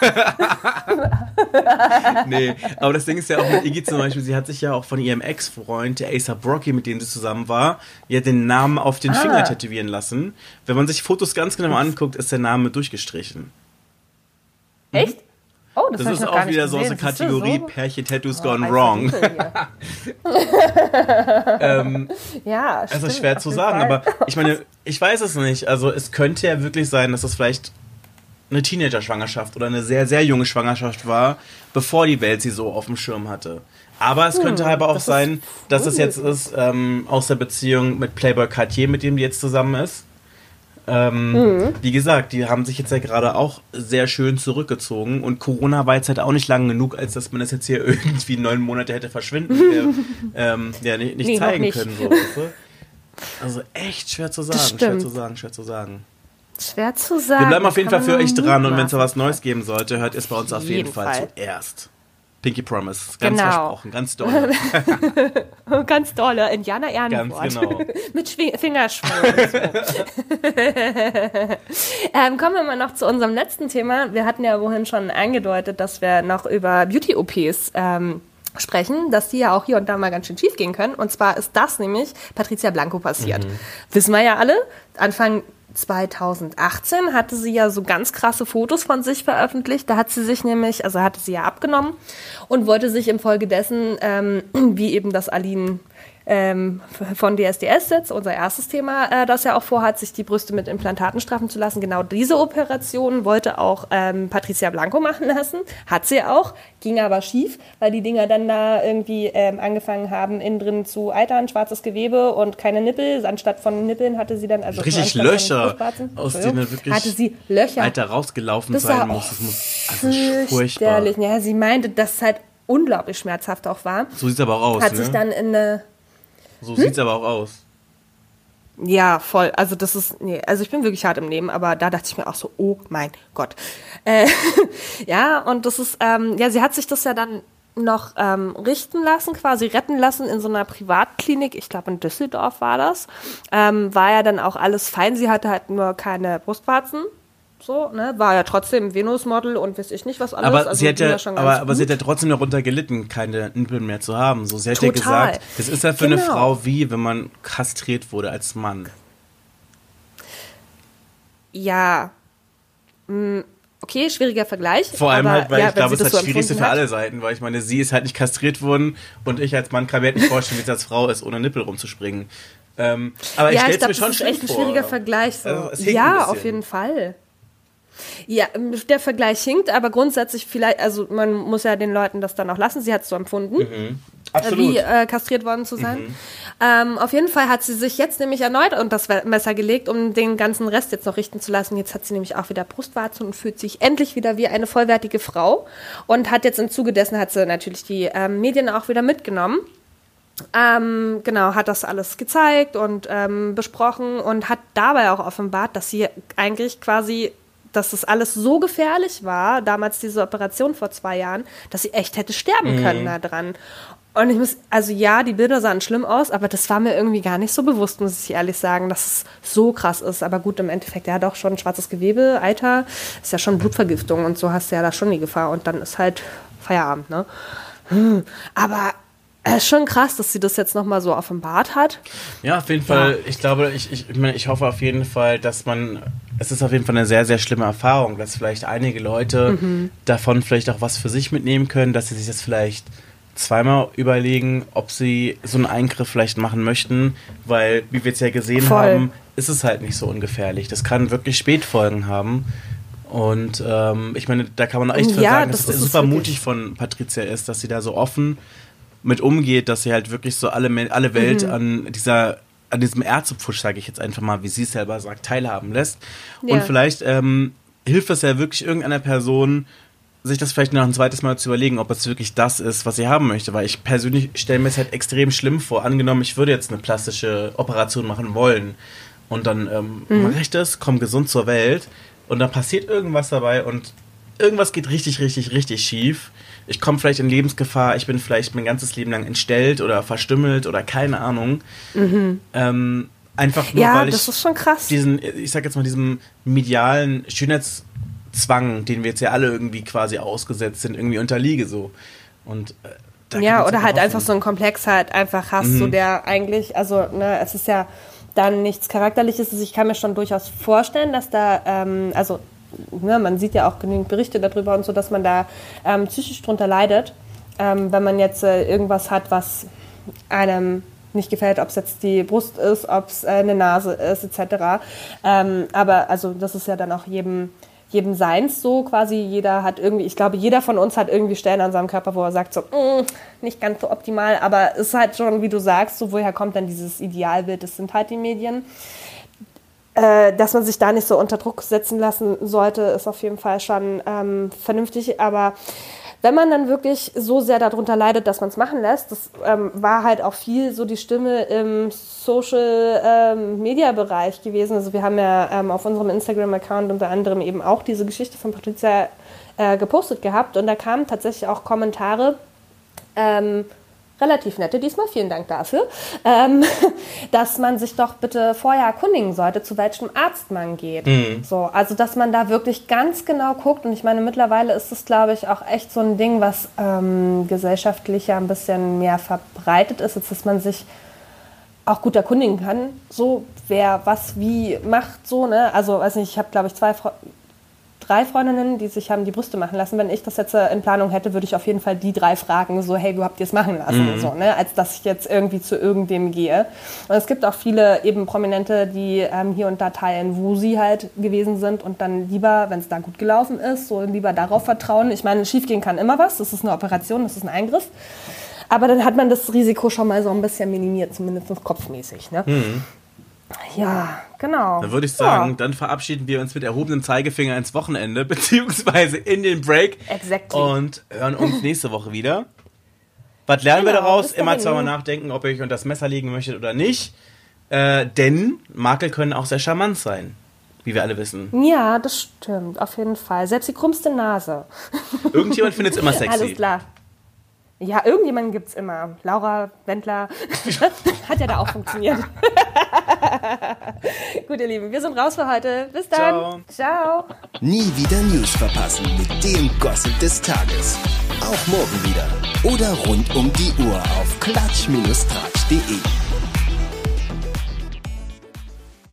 Nee, aber das Ding ist ja auch mit Iggy zum Beispiel, sie hat sich ja auch von ihrem Ex-Freund, der A$AP Rocky, mit dem sie zusammen war, ja den Namen auf den Ah. Finger tätowieren lassen. Wenn man sich Fotos ganz genau anguckt, ist der Name durchgestrichen. Echt? Oh, das, Das ist auch wieder so du, Kategorie so? Pärchen-Tattoos Oh, gone wrong. Ähm, Ja, Also stimmt, schwer auf zu sagen, Fall. aber ich meine, ich weiß es nicht. Also es könnte ja wirklich sein, dass es vielleicht eine Teenager-Schwangerschaft oder eine sehr, sehr junge Schwangerschaft war, bevor die Welt sie so auf dem Schirm hatte. Aber es könnte aber auch das ist sein, dass es jetzt ist ähm, aus der Beziehung mit Playboy Cartier, mit dem die jetzt zusammen ist. Ähm, Mhm. Wie gesagt, die haben sich jetzt ja gerade auch sehr schön zurückgezogen und Corona war jetzt halt auch nicht lang genug, als dass man das jetzt hier irgendwie neun Monate hätte verschwinden, äh, ähm, ja, nicht, nicht Nee, zeigen nicht. können. So, weißt du? Also echt schwer zu sagen, schwer zu sagen, schwer zu sagen. Schwer zu sagen. Wir bleiben auf jeden Fall für euch dran und wenn es da was. Neues geben sollte, hört ihr es bei uns auf jeden, jeden Fall, Fall. zuerst. Pinky Promise, ganz Genau. versprochen, ganz doll. Ganz tolle Indianer Ganz Ehrenwort. genau. Mit Schwing Fingerschwung. so. ähm, kommen wir mal noch zu unserem letzten Thema. Wir hatten ja vorhin schon angedeutet, dass wir noch über Beauty-OPs ähm, sprechen, dass die ja auch hier und da mal ganz schön schief gehen können. Und zwar ist das nämlich Patricia Blanco passiert. Wissen wir ja alle. Anfang 2018 hatte sie ja so ganz krasse Fotos von sich veröffentlicht. Da hat sie sich nämlich, also hatte sie ja abgenommen und wollte sich infolgedessen, ähm, wie eben das Aline ähm, von DSDS jetzt, unser erstes Thema, äh, das ja auch vorhat, sich die Brüste mit Implantaten straffen zu lassen. Genau diese Operation wollte auch ähm, Patricia Blanco machen lassen. Hat sie auch, ging aber schief, weil die Dinger dann da irgendwie ähm, angefangen haben, innen drin zu eitern, schwarzes Gewebe und keine Nippel. Anstatt von Nippeln hatte sie dann, also Richtig Löcher, aus denen wirklich hatte sie Löcher. Alter rausgelaufen Das sein muss. Das muss also furchtbar. Ja, sie meinte, dass es halt unglaublich schmerzhaft auch war. So sieht's aber auch aus, Hat ne? sich dann in eine so sieht's aber auch aus. Ja, voll. Also das ist, nee, also ich bin wirklich hart im Nehmen, aber da dachte ich mir auch so, oh mein Gott. Äh, ja, und das ist, ähm, ja, sie hat sich das ja dann noch ähm, richten lassen, quasi retten lassen in so einer Privatklinik. Ich glaube, in Düsseldorf war das. Ähm, war ja dann auch alles fein. Sie hatte halt nur keine Brustwarzen. So, ne? War ja trotzdem Venus-Model und weiß ich nicht was alles. Aber, also sie hat ja, schon aber, aber sie hat ja trotzdem darunter gelitten, keine Nippel mehr zu haben. So, sie hat ja Total. gesagt, das ist ja für eine Genau. Frau wie, wenn man kastriert wurde als Mann. Ja. Mm, Okay, schwieriger Vergleich. Vor allem aber, halt, weil ja, ich glaube, es ist das so Schwierigste für alle. Seiten, weil ich meine, sie ist halt nicht kastriert worden und ich als Mann kann mir halt nicht vorstellen, wie es als Frau ist, ohne Nippel rumzuspringen. Ähm, aber ich ja, stelle ich es glaube, mir schon das ist echt ein vor. schwieriger Vergleich. So. Also, ja, auf jeden Fall. Ja, der Vergleich hinkt, aber grundsätzlich vielleicht, also man muss ja den Leuten das dann auch lassen. Sie hat es so empfunden, mhm. wie äh, kastriert worden zu sein. Mhm. Ähm, auf jeden Fall hat sie sich jetzt nämlich erneut unter das Messer gelegt, um den ganzen Rest jetzt noch richten zu lassen. Jetzt hat sie nämlich auch wieder Brustwarzen und fühlt sich endlich wieder wie eine vollwertige Frau und hat jetzt im Zuge dessen hat sie natürlich die ähm, Medien auch wieder mitgenommen. Ähm, genau, hat das alles gezeigt und ähm, besprochen und hat dabei auch offenbart, dass sie eigentlich quasi dass das alles so gefährlich war, damals diese Operation vor zwei Jahren, dass sie echt hätte sterben mhm. können da dran. Und ich muss, also ja, die Bilder sahen schlimm aus, aber das war mir irgendwie gar nicht so bewusst, muss ich ehrlich sagen, dass es so krass ist. Aber gut, im Endeffekt, er hat auch schon schwarzes Gewebe, Alter, ist ja schon Blutvergiftung und so hast du ja da schon die Gefahr. Und dann ist halt Feierabend, ne? Hm. Aber es ist schon krass, dass sie das jetzt nochmal so offenbart hat. Ja, auf jeden Fall. Ja. Ich glaube, ich, ich, ich hoffe auf jeden Fall, dass man es ist auf jeden Fall eine sehr, sehr schlimme Erfahrung, dass vielleicht einige Leute mhm. davon vielleicht auch was für sich mitnehmen können, dass sie sich das vielleicht zweimal überlegen, ob sie so einen Eingriff vielleicht machen möchten, weil, wie wir es ja gesehen Voll. haben, ist es halt nicht so ungefährlich. Das kann wirklich Spätfolgen haben. Und ähm, ich meine, da kann man echt ja, sagen, dass es super mutig von Patricia ist, dass sie da so offen mit umgeht, dass sie halt wirklich so alle, alle Welt mhm. an dieser an diesem Ärztepfusch, sage ich jetzt einfach mal, wie sie es selber sagt, teilhaben lässt. Ja. Und vielleicht ähm, hilft es ja wirklich irgendeiner Person, sich das vielleicht noch ein zweites Mal zu überlegen, ob es wirklich das ist, was sie haben möchte. Weil ich persönlich stelle mir es halt extrem schlimm vor. Angenommen, ich würde jetzt eine plastische Operation machen wollen. Und dann ähm, mhm. mache ich das, komme gesund zur Welt. Und dann passiert irgendwas dabei und irgendwas geht richtig, richtig, richtig schief ich komme vielleicht in Lebensgefahr, ich bin vielleicht mein ganzes Leben lang entstellt oder verstümmelt oder keine Ahnung. Mhm. Ähm, einfach nur, ja, weil ich diesen, ich sag jetzt mal, diesem medialen Schönheitszwang, den wir jetzt ja alle irgendwie quasi ausgesetzt sind, irgendwie unterliege so. Und äh, ja, oder halt einfach so einen Komplex halt einfach hast, mhm. so der eigentlich, also ne, es ist ja dann nichts Charakterliches. Ich kann mir schon durchaus vorstellen, dass da, ähm, also ne, man sieht ja auch genügend Berichte darüber und so, dass man da ähm, psychisch drunter leidet, ähm, wenn man jetzt äh, irgendwas hat, was einem nicht gefällt, ob es jetzt die Brust ist, ob es äh, eine Nase ist, etc. Ähm, aber also das ist ja dann auch jedem jedem Seins so quasi. Jeder hat irgendwie, ich glaube, jeder von uns hat irgendwie Stellen an seinem Körper, wo er sagt so, mm, nicht ganz so optimal, aber es ist halt schon, wie du sagst, so woher kommt dann dieses Idealbild? Das sind halt die Medien. Äh, dass man sich da nicht so unter Druck setzen lassen sollte, ist auf jeden Fall schon ähm, vernünftig. Aber wenn man dann wirklich so sehr darunter leidet, dass man es machen lässt, das ähm, war halt auch viel so die Stimme im Social ähm, gewesen. Also wir haben ja ähm, auf unserem Instagram-Account unter anderem eben auch diese Geschichte von Patricia äh, gepostet gehabt und da kamen tatsächlich auch Kommentare. Ähm, relativ nette diesmal, vielen Dank dafür, ähm, dass man sich doch bitte vorher erkundigen sollte, zu welchem Arzt man geht. Mhm. So, also dass man da wirklich ganz genau guckt. Und ich meine, mittlerweile ist es, glaube ich, auch echt so ein Ding, was ähm, gesellschaftlich ja ein bisschen mehr verbreitet ist, als dass man sich auch gut erkundigen kann, so wer was wie macht, so ne. Also weiß nicht, ich habe glaube ich zwei drei Freundinnen, die sich haben die Brüste machen lassen. Wenn ich das jetzt äh, in Planung hätte, würde ich auf jeden Fall die drei fragen, so, hey, wo habt ihr es machen lassen? Mhm. So, ne? Als dass ich jetzt irgendwie zu irgendwem gehe. Und es gibt auch viele eben Prominente, die ähm, hier und da teilen, wo sie halt gewesen sind und dann lieber, wenn es da gut gelaufen ist, so lieber darauf vertrauen. Ich meine, schiefgehen kann immer was. Das ist eine Operation, das ist ein Eingriff. Aber dann hat man das Risiko schon mal so ein bisschen minimiert, zumindest kopfmäßig. Ne? Mhm. Ja, genau. Dann würde ich sagen, ja. dann verabschieden wir uns mit erhobenem Zeigefinger ins Wochenende, beziehungsweise in den Break. Exactly. Und hören uns nächste Woche wieder. Was lernen genau, wir daraus? Immer zweimal nachdenken, ob ihr euch unter das Messer legen möchtet oder nicht. Äh, denn Makel können auch sehr charmant sein, wie wir alle wissen. Ja, das stimmt, auf jeden Fall. Selbst die krummste Nase. Irgendjemand findet es immer sexy. Alles klar. Ja, irgendjemanden gibt es immer. Laura Wendler. Hat ja da auch funktioniert. Gut, ihr Lieben, wir sind raus für heute. Bis dann. Ciao. Ciao. Nie wieder News verpassen mit dem Gossip des Tages. Auch morgen wieder. Oder rund um die Uhr auf klatsch-tratsch.de.